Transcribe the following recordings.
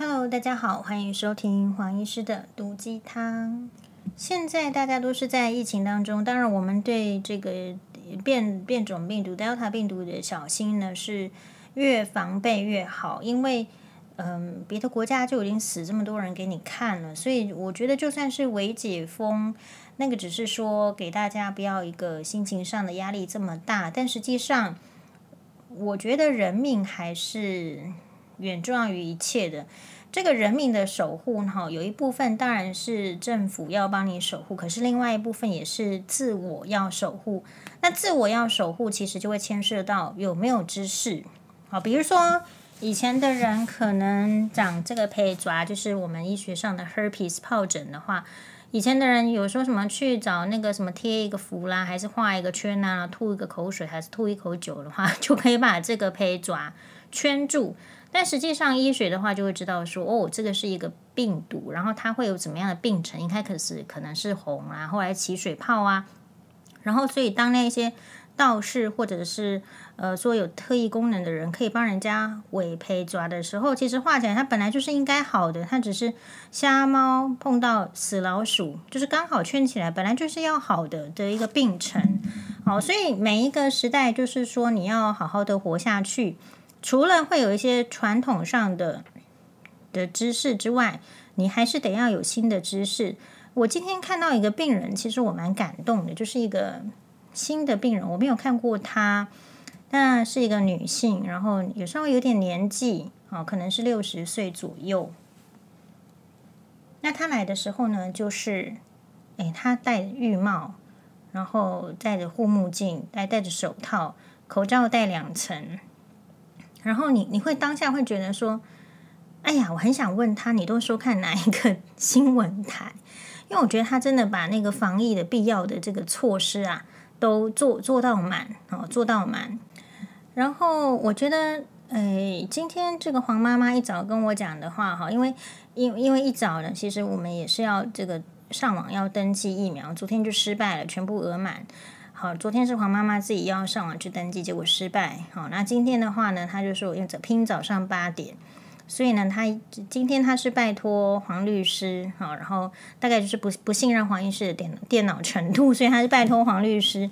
Hello，大家好，欢迎收听黄医师的毒鸡汤。现在大家都是在疫情当中，当然我们对这个变变种病毒 Delta 病毒的小心呢是越防备越好，因为嗯，别的国家就已经死这么多人给你看了，所以我觉得就算是微解封，那个只是说给大家不要一个心情上的压力这么大，但实际上我觉得人命还是。远重要于一切的这个人命的守护，哈，有一部分当然是政府要帮你守护，可是另外一部分也是自我要守护。那自我要守护，其实就会牵涉到有没有知识，好，比如说以前的人可能长这个皮蛇，就是我们医学上的 herpes 疱疹的话，以前的人有说什么去找那个什么贴一个符啦，还是画一个圈啊，吐一个口水，还是吐一口酒的话，就可以把这个皮蛇圈住。但实际上，医学的话就会知道说，哦，这个是一个病毒，然后它会有怎么样的病程？一开始可能是红啊，后来起水泡啊，然后所以当那些道士或者是呃说有特异功能的人可以帮人家围皮蛇的时候，其实画起来它本来就是应该好的，它只是瞎猫碰到死老鼠，就是刚好圈起来，本来就是要好的的一个病程。好，所以每一个时代就是说你要好好的活下去。除了会有一些传统上的的知识之外，你还是得要有新的知识。我今天看到一个病人，其实我蛮感动的，就是一个新的病人，我没有看过她，那是一个女性，然后有稍微有点年纪，哦，可能是六十岁左右。那她来的时候呢，就是，诶，她戴浴帽，然后戴着护目镜，戴戴着手套，口罩戴两层。然后你你会当下会觉得说，哎呀，我很想问他，你都说看哪一个新闻台？因为我觉得他真的把那个防疫的必要的这个措施啊，都做做到满哦，做到满。然后我觉得，哎，今天这个黄妈妈一早跟我讲的话哈，因为因因为一早呢，其实我们也是要这个上网要登记疫苗，昨天就失败了，全部额满。好，昨天是黄妈妈自己要上网去登记，结果失败。好，那今天的话呢，她就说要拼早上八点，所以呢，她今天她是拜托黄律师，好，然后大概就是不不信任黄医师的电电脑程度，所以她是拜托黄律师，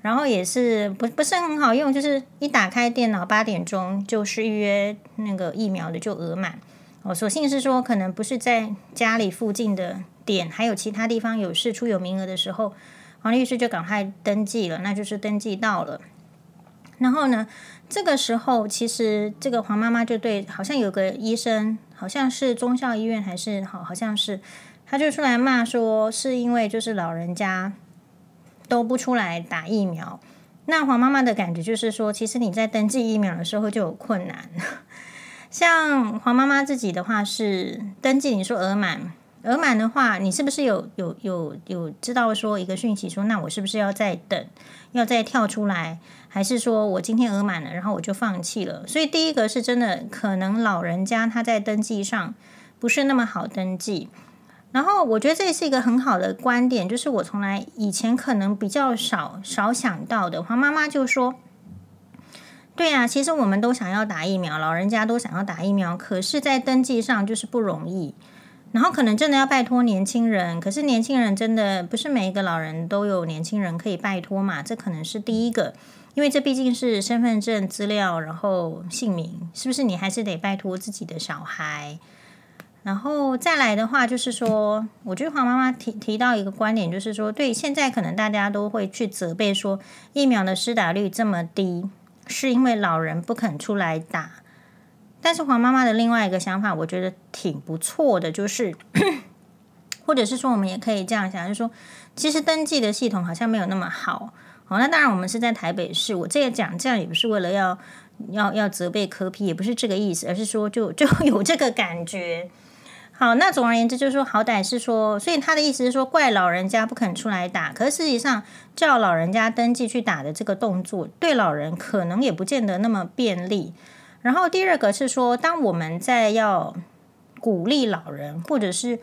然后也是不不是很好用，就是一打开电脑八点钟就是预约那个疫苗的就额满。哦，所幸是说可能不是在家里附近的点，还有其他地方有事出有名额的时候。黄律师就赶快登记了，那就是登记到了。然后呢，这个时候其实这个黄妈妈就对，好像有个医生，好像是中孝医院还是好，好像是，他就出来骂说，是因为就是老人家都不出来打疫苗。那黄妈妈的感觉就是说，其实你在登记疫苗的时候就有困难。像黄妈妈自己的话是登记，你说额满。额满的话，你是不是有有有有知道说一个讯息说，那我是不是要再等，要再跳出来，还是说我今天额满了，然后我就放弃了？所以第一个是真的，可能老人家他在登记上不是那么好登记。然后我觉得这是一个很好的观点，就是我从来以前可能比较少少想到的。黄妈妈就说：“对呀，其实我们都想要打疫苗，老人家都想要打疫苗，可是，在登记上就是不容易。”然后可能真的要拜托年轻人，可是年轻人真的不是每一个老人都有年轻人可以拜托嘛？这可能是第一个，因为这毕竟是身份证资料，然后姓名，是不是你还是得拜托自己的小孩？然后再来的话，就是说，我觉得黄妈妈提提到一个观点，就是说，对，现在可能大家都会去责备说，疫苗的施打率这么低，是因为老人不肯出来打。但是黄妈妈的另外一个想法，我觉得挺不错的，就是，或者是说，我们也可以这样想，就是说，其实登记的系统好像没有那么好。好，那当然我们是在台北市，我这个讲这样也不是为了要要要责备柯 P，也不是这个意思，而是说就就 有这个感觉。好，那总而言之就是说，好歹是说，所以他的意思是说，怪老人家不肯出来打，可是实际上叫老人家登记去打的这个动作，对老人可能也不见得那么便利。然后第二个是说，当我们在要鼓励老人，或者是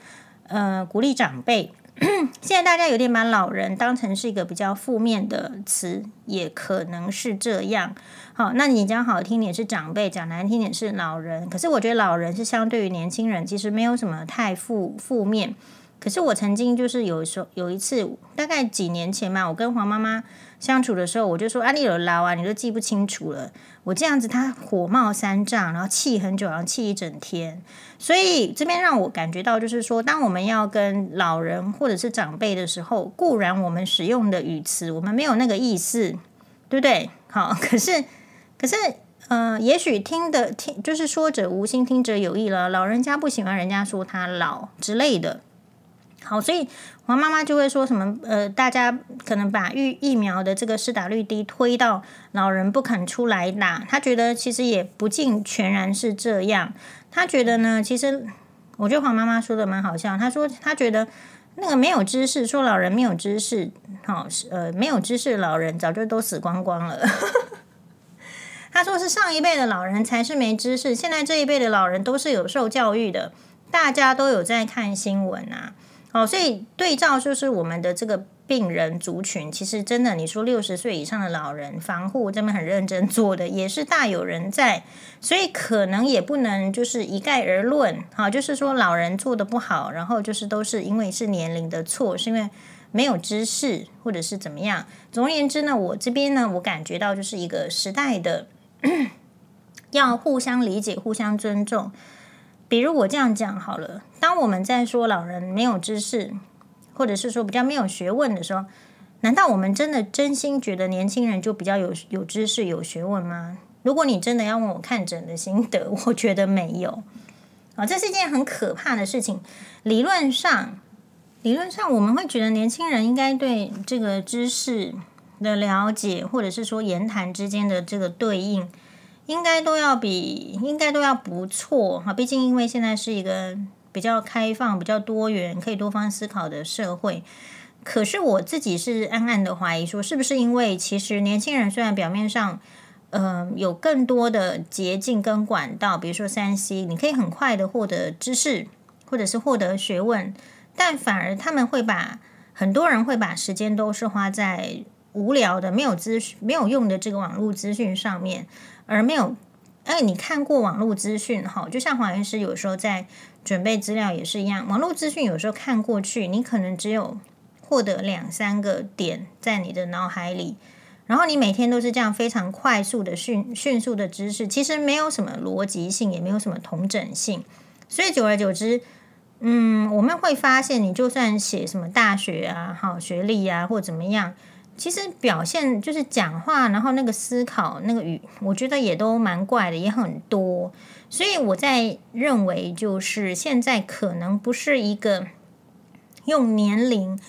呃鼓励长辈 现在大家有点把老人当成是一个比较负面的词，也可能是这样。好，那你讲好听点是长辈，讲难听点是老人。可是我觉得老人是相对于年轻人，其实没有什么太负负面。可是我曾经就是有时候有一次，大概几年前嘛，我跟黄妈妈相处的时候，我就说啊，你有老啊，你都记不清楚了。我这样子，他火冒三丈，然后气很久，然后气一整天。所以这边让我感觉到，就是说，当我们要跟老人或者是长辈的时候，固然我们使用的语词，我们没有那个意思，对不对？好，可是。可是，呃，也许听的听就是说者无心，听者有意了。老人家不喜欢人家说他老之类的。好，所以黄妈妈就会说什么，呃，大家可能把疫疫苗的这个施打率低推到老人不肯出来打。他觉得其实也不尽全然是这样。他觉得呢，其实我觉得黄妈妈说的蛮好笑。他说他觉得那个没有知识，说老人没有知识，好，呃，没有知识老人早就都死光光了。他说：“是上一辈的老人才是没知识，现在这一辈的老人都是有受教育的，大家都有在看新闻啊。好，所以对照就是我们的这个病人族群，其实真的，你说六十岁以上的老人防护这么很认真做的，也是大有人在。所以可能也不能就是一概而论，好，就是说老人做的不好，然后就是都是因为是年龄的错，是因为没有知识或者是怎么样。总而言之呢，我这边呢，我感觉到就是一个时代的。”要互相理解、互相尊重。比如我这样讲好了，当我们在说老人没有知识，或者是说比较没有学问的时候，难道我们真的真心觉得年轻人就比较有有知识、有学问吗？如果你真的要问我看诊的心得，我觉得没有。啊，这是一件很可怕的事情。理论上，理论上我们会觉得年轻人应该对这个知识。的了解，或者是说言谈之间的这个对应，应该都要比应该都要不错哈。毕竟因为现在是一个比较开放、比较多元、可以多方思考的社会。可是我自己是暗暗的怀疑，说是不是因为其实年轻人虽然表面上嗯、有更多的捷径跟管道，比如说三 C，你可以很快的获得知识，或者是获得学问，但反而他们会把很多人会把时间都是花在。无聊的、没有资讯、没有用的这个网络资讯上面，而没有哎，你看过网络资讯哈？就像黄医师有时候在准备资料也是一样，网络资讯有时候看过去，你可能只有获得两三个点在你的脑海里，然后你每天都是这样非常快速的迅迅速的知识，其实没有什么逻辑性，也没有什么同整性，所以久而久之，嗯，我们会发现，你就算写什么大学啊、好学历啊，或怎么样。其实表现就是讲话，然后那个思考那个语，我觉得也都蛮怪的，也很多。所以我在认为，就是现在可能不是一个用年龄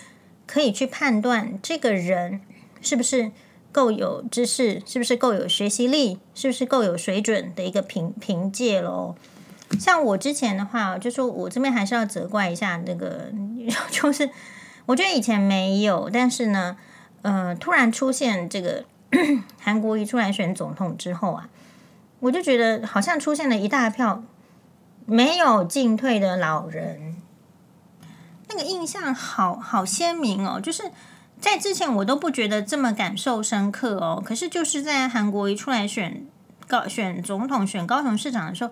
可以去判断这个人是不是够有知识，是不是够有学习力，是不是够有水准的一个凭凭借咯。像我之前的话，就说我这边还是要责怪一下那个，就是我觉得以前没有，但是呢。呃，突然出现这个 韩国瑜出来选总统之后啊，我就觉得好像出现了一大票没有进退的老人，那个印象好好鲜明哦。就是在之前我都不觉得这么感受深刻哦，可是就是在韩国瑜出来选高选总统、选高雄市长的时候。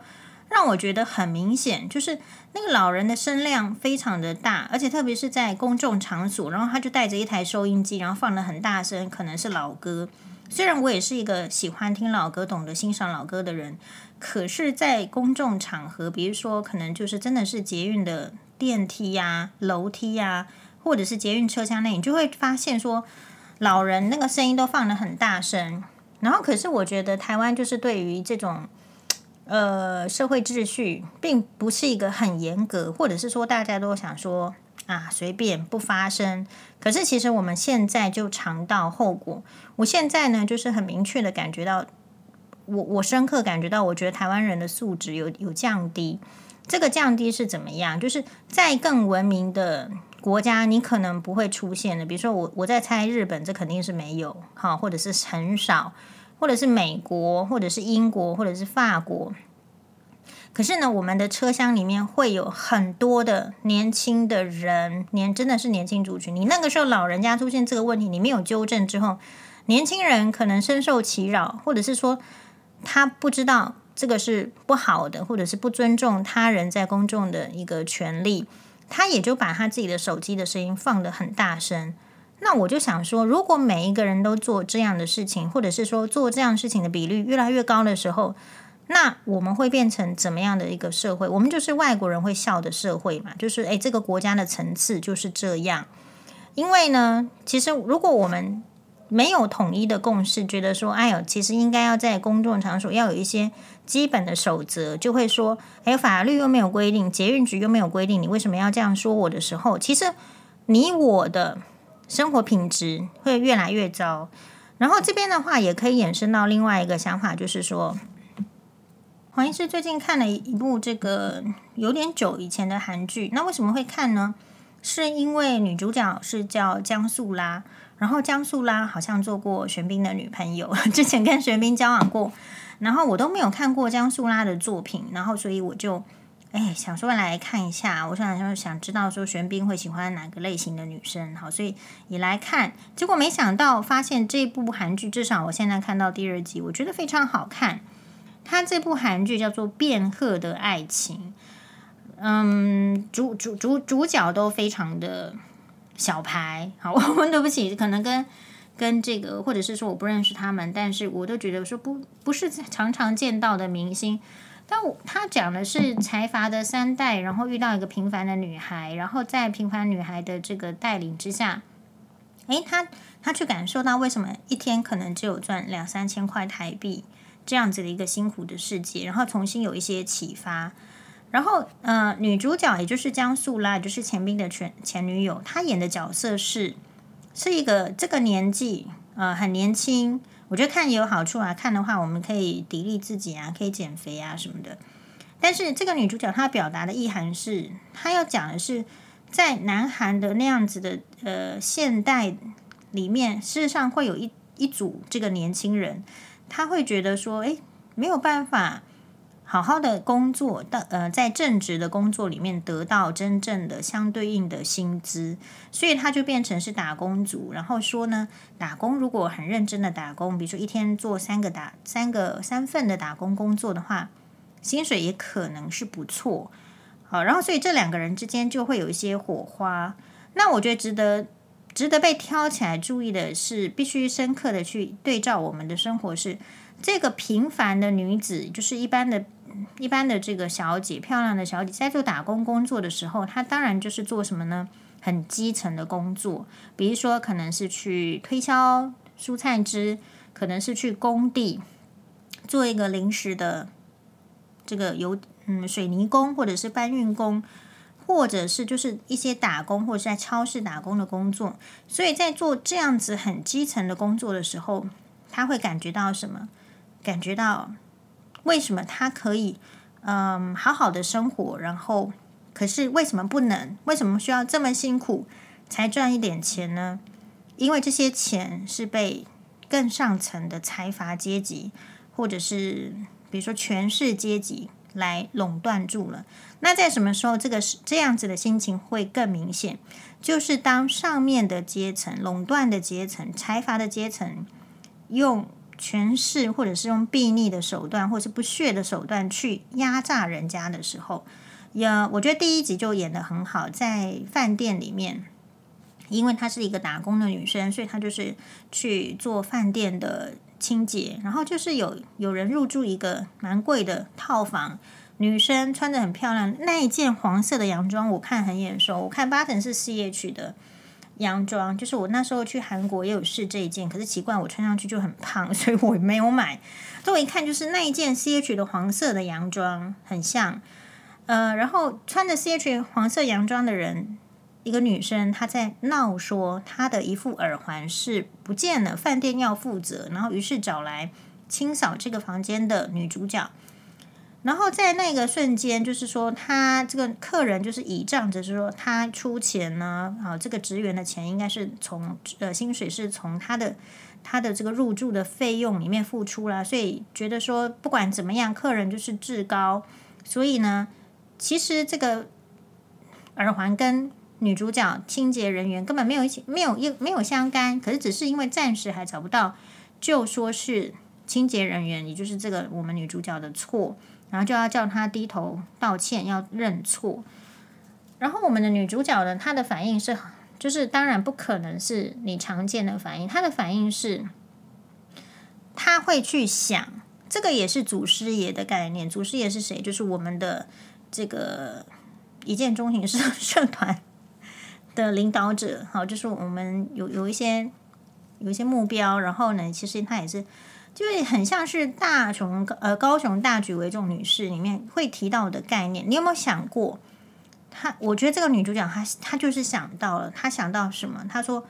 让我觉得很明显，就是那个老人的声量非常的大，而且特别是在公众场所，然后他就带着一台收音机，然后放得很大声，可能是老歌。虽然我也是一个喜欢听老歌、懂得欣赏老歌的人，可是，在公众场合，比如说可能就是真的是捷运的电梯呀、楼梯呀，或者是捷运车厢内，你就会发现说，老人那个声音都放得很大声。然后，可是我觉得台湾就是对于这种。呃，社会秩序并不是一个很严格，或者是说大家都想说啊，随便不发生。可是其实我们现在就尝到后果。我现在呢，就是很明确的感觉到，我我深刻感觉到，我觉得台湾人的素质有有降低。这个降低是怎么样？就是在更文明的国家，你可能不会出现的。比如说我我在猜日本，这肯定是没有，好，或者是很少。或者是美国，或者是英国，或者是法国，可是呢，我们的车厢里面会有很多的年轻的人，年真的是年轻族群。你那个时候老人家出现这个问题，你没有纠正之后，年轻人可能深受其扰，或者是说他不知道这个是不好的，或者是不尊重他人在公众的一个权利，他也就把他自己的手机的声音放得很大声。那我就想说，如果每一个人都做这样的事情，或者是说做这样事情的比率越来越高的时候，那我们会变成怎么样的一个社会？我们就是外国人会笑的社会嘛？就是诶，这个国家的层次就是这样。因为呢，其实如果我们没有统一的共识，觉得说，哎呦，其实应该要在公众场所要有一些基本的守则，就会说，哎，法律又没有规定，捷运局又没有规定，你为什么要这样说我的时候，其实你我的。生活品质会越来越糟，然后这边的话也可以衍生到另外一个想法，就是说，黄医师最近看了一部这个有点久以前的韩剧，那为什么会看呢？是因为女主角是叫姜素拉，然后姜素拉好像做过玄彬的女朋友，之前跟玄彬交往过，然后我都没有看过姜素拉的作品，然后所以我就。哎，想说来看一下，我想说想知道说玄彬会喜欢哪个类型的女生，好，所以也来看。结果没想到发现这部韩剧，至少我现在看到第二集，我觉得非常好看。它这部韩剧叫做《变鹤的爱情》，嗯，主主主主角都非常的小牌，好，我对不起，可能跟跟这个或者是说我不认识他们，但是我都觉得说不不是常常见到的明星。但我他讲的是财阀的三代，然后遇到一个平凡的女孩，然后在平凡女孩的这个带领之下，诶，他他去感受到为什么一天可能只有赚两三千块台币这样子的一个辛苦的世界，然后重新有一些启发。然后，呃，女主角也就是江素拉，也就是钱斌的前前女友，她演的角色是是一个这个年纪，呃，很年轻。我觉得看也有好处啊，看的话我们可以砥砺自己啊，可以减肥啊什么的。但是这个女主角她表达的意涵是，她要讲的是，在南韩的那样子的呃现代里面，事实上会有一一组这个年轻人，他会觉得说，哎，没有办法。好好的工作，的呃，在正职的工作里面得到真正的相对应的薪资，所以他就变成是打工族。然后说呢，打工如果很认真的打工，比如说一天做三个打三个三份的打工工作的话，薪水也可能是不错。好，然后所以这两个人之间就会有一些火花。那我觉得值得值得被挑起来注意的是，必须深刻的去对照我们的生活是这个平凡的女子，就是一般的。一般的这个小姐，漂亮的小姐，在做打工工作的时候，她当然就是做什么呢？很基层的工作，比如说可能是去推销蔬菜汁，可能是去工地做一个临时的这个油嗯水泥工，或者是搬运工，或者是就是一些打工，或者是在超市打工的工作。所以在做这样子很基层的工作的时候，她会感觉到什么？感觉到。为什么他可以，嗯，好好的生活，然后，可是为什么不能？为什么需要这么辛苦才赚一点钱呢？因为这些钱是被更上层的财阀阶级，或者是比如说权势阶级来垄断住了。那在什么时候这个是这样子的心情会更明显？就是当上面的阶层、垄断的阶层、财阀的阶层用。权势，或者是用避逆的手段，或是不屑的手段去压榨人家的时候，也我觉得第一集就演得很好。在饭店里面，因为她是一个打工的女生，所以她就是去做饭店的清洁。然后就是有有人入住一个蛮贵的套房，女生穿着很漂亮，那一件黄色的洋装我看很眼熟，我看八成是 CH 的。洋装就是我那时候去韩国也有试这一件，可是奇怪我穿上去就很胖，所以我没有买。所以我一看就是那一件 CH 的黄色的洋装很像，呃，然后穿着 CH 黄色洋装的人，一个女生她在闹说她的一副耳环是不见了，饭店要负责，然后于是找来清扫这个房间的女主角。然后在那个瞬间，就是说他这个客人就是倚仗着是说他出钱呢，啊，这个职员的钱应该是从呃薪水是从他的他的这个入住的费用里面付出了，所以觉得说不管怎么样，客人就是至高，所以呢，其实这个耳环跟女主角清洁人员根本没有一起没有一没有相干，可是只是因为暂时还找不到，就说是清洁人员，也就是这个我们女主角的错，然后就要叫他低头道歉，要认错。然后我们的女主角呢，她的反应是，就是当然不可能是你常见的反应，她的反应是，她会去想，这个也是祖师爷的概念。祖师爷是谁？就是我们的这个一见钟情社 社团。的领导者，好，就是我们有有一些有一些目标，然后呢，其实他也是，就是很像是大雄呃高雄大举为重女士里面会提到的概念。你有没有想过？她我觉得这个女主角她她就是想到了，她想到什么？她说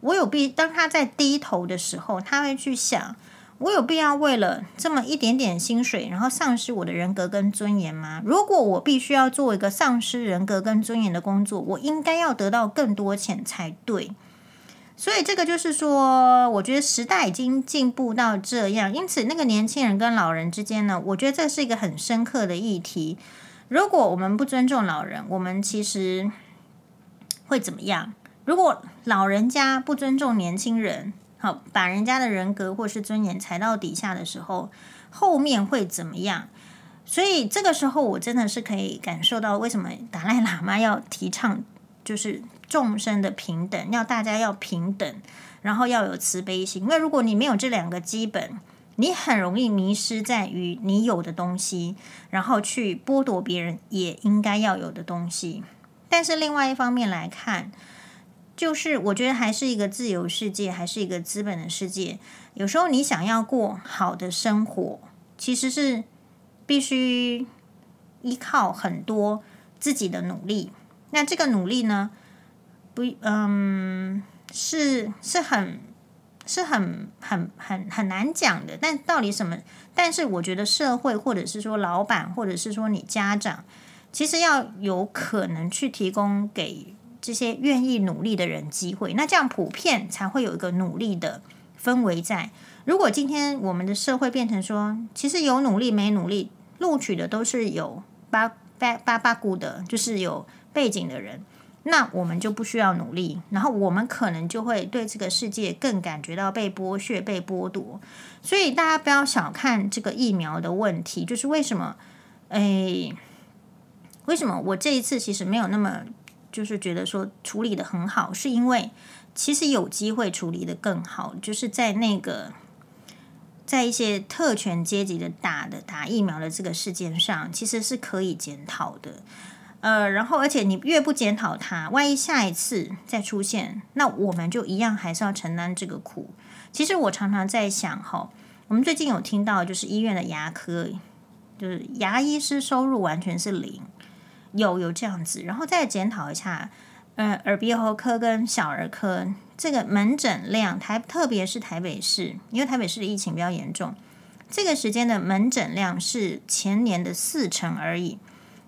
我有必当她在低头的时候，她会去想。我有必要为了这么一点点薪水，然后丧失我的人格跟尊严吗？如果我必须要做一个丧失人格跟尊严的工作，我应该要得到更多钱才对。所以这个就是说，我觉得时代已经进步到这样，因此那个年轻人跟老人之间呢，我觉得这是一个很深刻的议题。如果我们不尊重老人，我们其实会怎么样？如果老人家不尊重年轻人，好，把人家的人格或是尊严踩到底下的时候，后面会怎么样？所以这个时候，我真的是可以感受到为什么达赖喇嘛要提倡就是众生的平等，要大家要平等，然后要有慈悲心。因为如果你没有这两个基本，你很容易迷失在于你有的东西，然后去剥夺别人也应该要有的东西。但是另外一方面来看，就是我觉得还是一个自由世界，还是一个资本的世界。有时候你想要过好的生活，其实是必须依靠很多自己的努力。那这个努力呢，不，嗯，是是很是很很很很难讲的。但到底什么？但是我觉得社会，或者是说老板，或者是说你家长，其实要有可能去提供给。这些愿意努力的人机会，那这样普遍才会有一个努力的氛围在。如果今天我们的社会变成说，其实有努力没努力，录取的都是有八八八八股的，就是有背景的人，那我们就不需要努力，然后我们可能就会对这个世界更感觉到被剥削、被剥夺。所以大家不要小看这个疫苗的问题，就是为什么？哎，为什么我这一次其实没有那么。就是觉得说处理得很好，是因为其实有机会处理得更好。就是在那个在一些特权阶级的打的打疫苗的这个事件上，其实是可以检讨的。呃，然后而且你越不检讨它，万一下一次再出现，那我们就一样还是要承担这个苦。其实我常常在想，哈，我们最近有听到就是医院的牙科，就是牙医师收入完全是零。有有这样子，然后再检讨一下，呃，耳鼻喉科跟小儿科这个门诊量，台特别是台北市，因为台北市的疫情比较严重，这个时间的门诊量是前年的四成而已，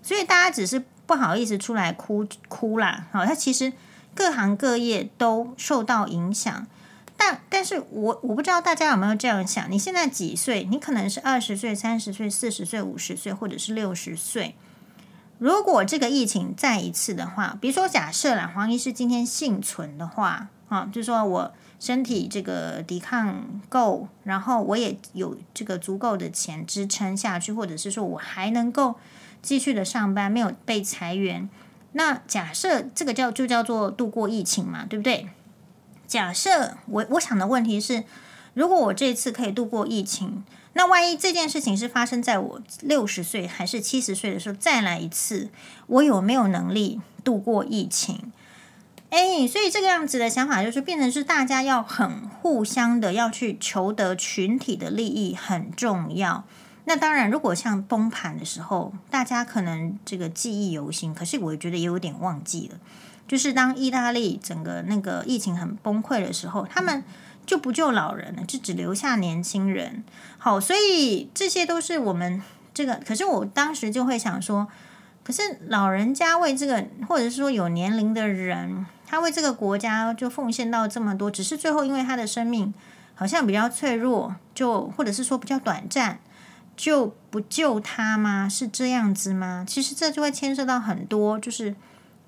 所以大家只是不好意思出来哭哭啦。好，它其实各行各业都受到影响，但但是我我不知道大家有没有这样想，你现在几岁？你可能是二十岁、三十岁、四十岁、五十岁，或者是六十岁。如果这个疫情再一次的话，比如说假设啦，黄医师今天幸存的话，啊，就说我身体这个抵抗够，然后我也有这个足够的钱支撑下去，或者是说我还能够继续的上班，没有被裁员。那假设这个叫就叫做度过疫情嘛，对不对？假设我我想的问题是，如果我这次可以度过疫情。那万一这件事情是发生在我六十岁还是七十岁的时候再来一次，我有没有能力度过疫情？诶，所以这个样子的想法就是变成是大家要很互相的要去求得群体的利益很重要。那当然，如果像崩盘的时候，大家可能这个记忆犹新，可是我觉得也有点忘记了。就是当意大利整个那个疫情很崩溃的时候，他们。就不救老人了，就只留下年轻人。好，所以这些都是我们这个。可是我当时就会想说，可是老人家为这个，或者是说有年龄的人，他为这个国家就奉献到这么多，只是最后因为他的生命好像比较脆弱，就或者是说比较短暂，就不救他吗？是这样子吗？其实这就会牵涉到很多就是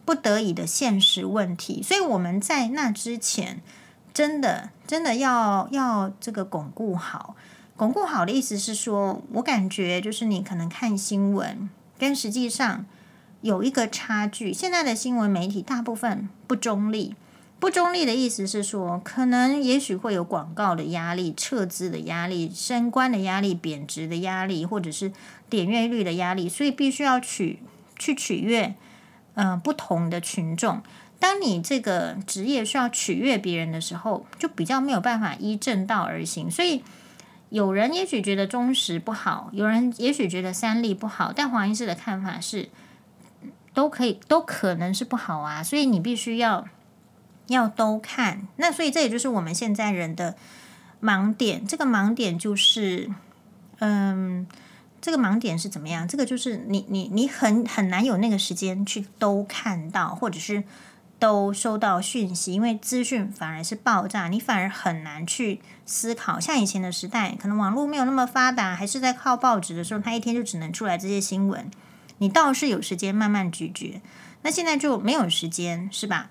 不得已的现实问题，所以我们在那之前，真的真的要要这个巩固好。巩固好的意思是说，我感觉就是你可能看新闻，跟实际上有一个差距。现在的新闻媒体大部分不中立，不中立的意思是说，可能也许会有广告的压力、撤资的压力、升官的压力、贬值的压力，或者是点阅率的压力，所以必须要取去取悦嗯、呃、不同的群众。当你这个职业需要取悦别人的时候，就比较没有办法依正道而行，所以。有人也许觉得忠实不好，有人也许觉得三立不好，但黄医师的看法是，都可以，都可能是不好啊。所以你必须要要都看。那所以这也就是我们现在人的盲点。这个盲点就是，嗯，这个盲点是怎么样？这个就是你你你很很难有那个时间去都看到，或者是。都收到讯息，因为资讯反而是爆炸，你反而很难去思考。像以前的时代，可能网络没有那么发达，还是在靠报纸的时候，他一天就只能出来这些新闻，你倒是有时间慢慢咀嚼。那现在就没有时间，是吧？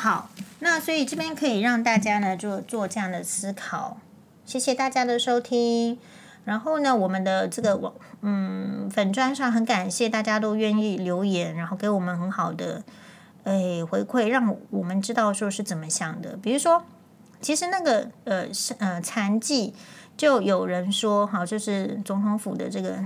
好，那所以这边可以让大家呢就做这样的思考。谢谢大家的收听。然后呢，我们的这个网嗯粉砖上很感谢大家都愿意留言，然后给我们很好的。哎，回馈让我们知道说是怎么想的。比如说，其实那个呃是呃残疾，就有人说好，就是总统府的这个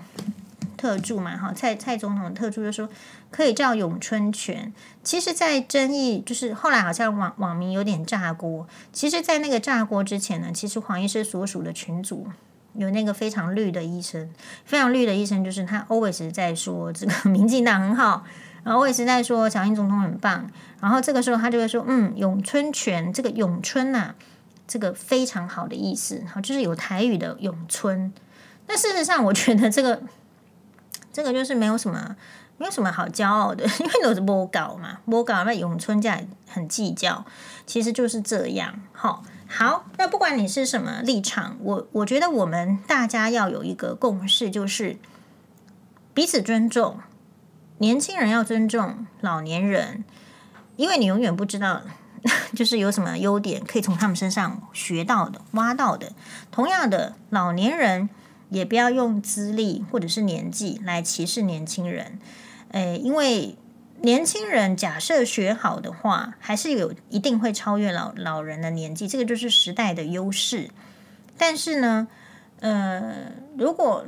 特助嘛，哈，蔡蔡总统的特助就说可以叫咏春拳。其实，在争议就是后来好像网网民有点炸锅。其实，在那个炸锅之前呢，其实黄医师所属的群组有那个非常绿的医生，非常绿的医生，就是他 always 在说这个民进党很好。然后我也是在说小英总统很棒，然后这个时候他就会说，嗯，咏春拳这个咏春呐、啊，这个非常好的意思，好，就是有台语的咏春。那事实上，我觉得这个这个就是没有什么没有什么好骄傲的，因为都是播搞嘛，播搞那咏春这样很计较，其实就是这样。好，好，那不管你是什么立场，我我觉得我们大家要有一个共识，就是彼此尊重。年轻人要尊重老年人，因为你永远不知道，就是有什么优点可以从他们身上学到的、挖到的。同样的，老年人也不要用资历或者是年纪来歧视年轻人。诶，因为年轻人假设学好的话，还是有一定会超越老老人的年纪，这个就是时代的优势。但是呢，呃，如果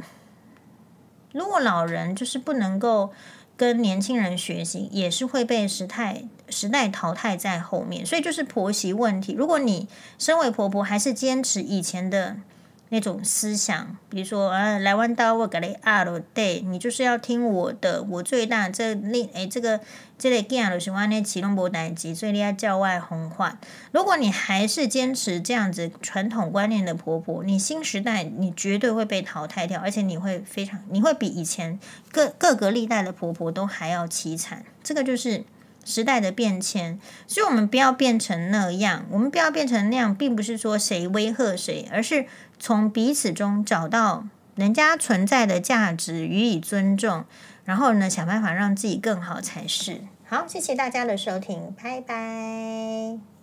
如果老人就是不能够。跟年轻人学习也是会被时代时代淘汰在后面，所以就是婆媳问题。如果你身为婆婆，还是坚持以前的。那种思想，比如说啊，来弯刀我给你压了，对，你就是要听我的，我最大。这另诶，这个这类囝就是我那启动波代机，所以你要教外红话。如果你还是坚持这样子传统观念的婆婆，你新时代你绝对会被淘汰掉，而且你会非常，你会比以前各各个历代的婆婆都还要凄惨。这个就是时代的变迁，所以我们不要变成那样，我们不要变成那样，并不是说谁威吓谁，而是。从彼此中找到人家存在的价值，予以尊重，然后呢，想办法让自己更好才是。好，谢谢大家的收听，拜拜。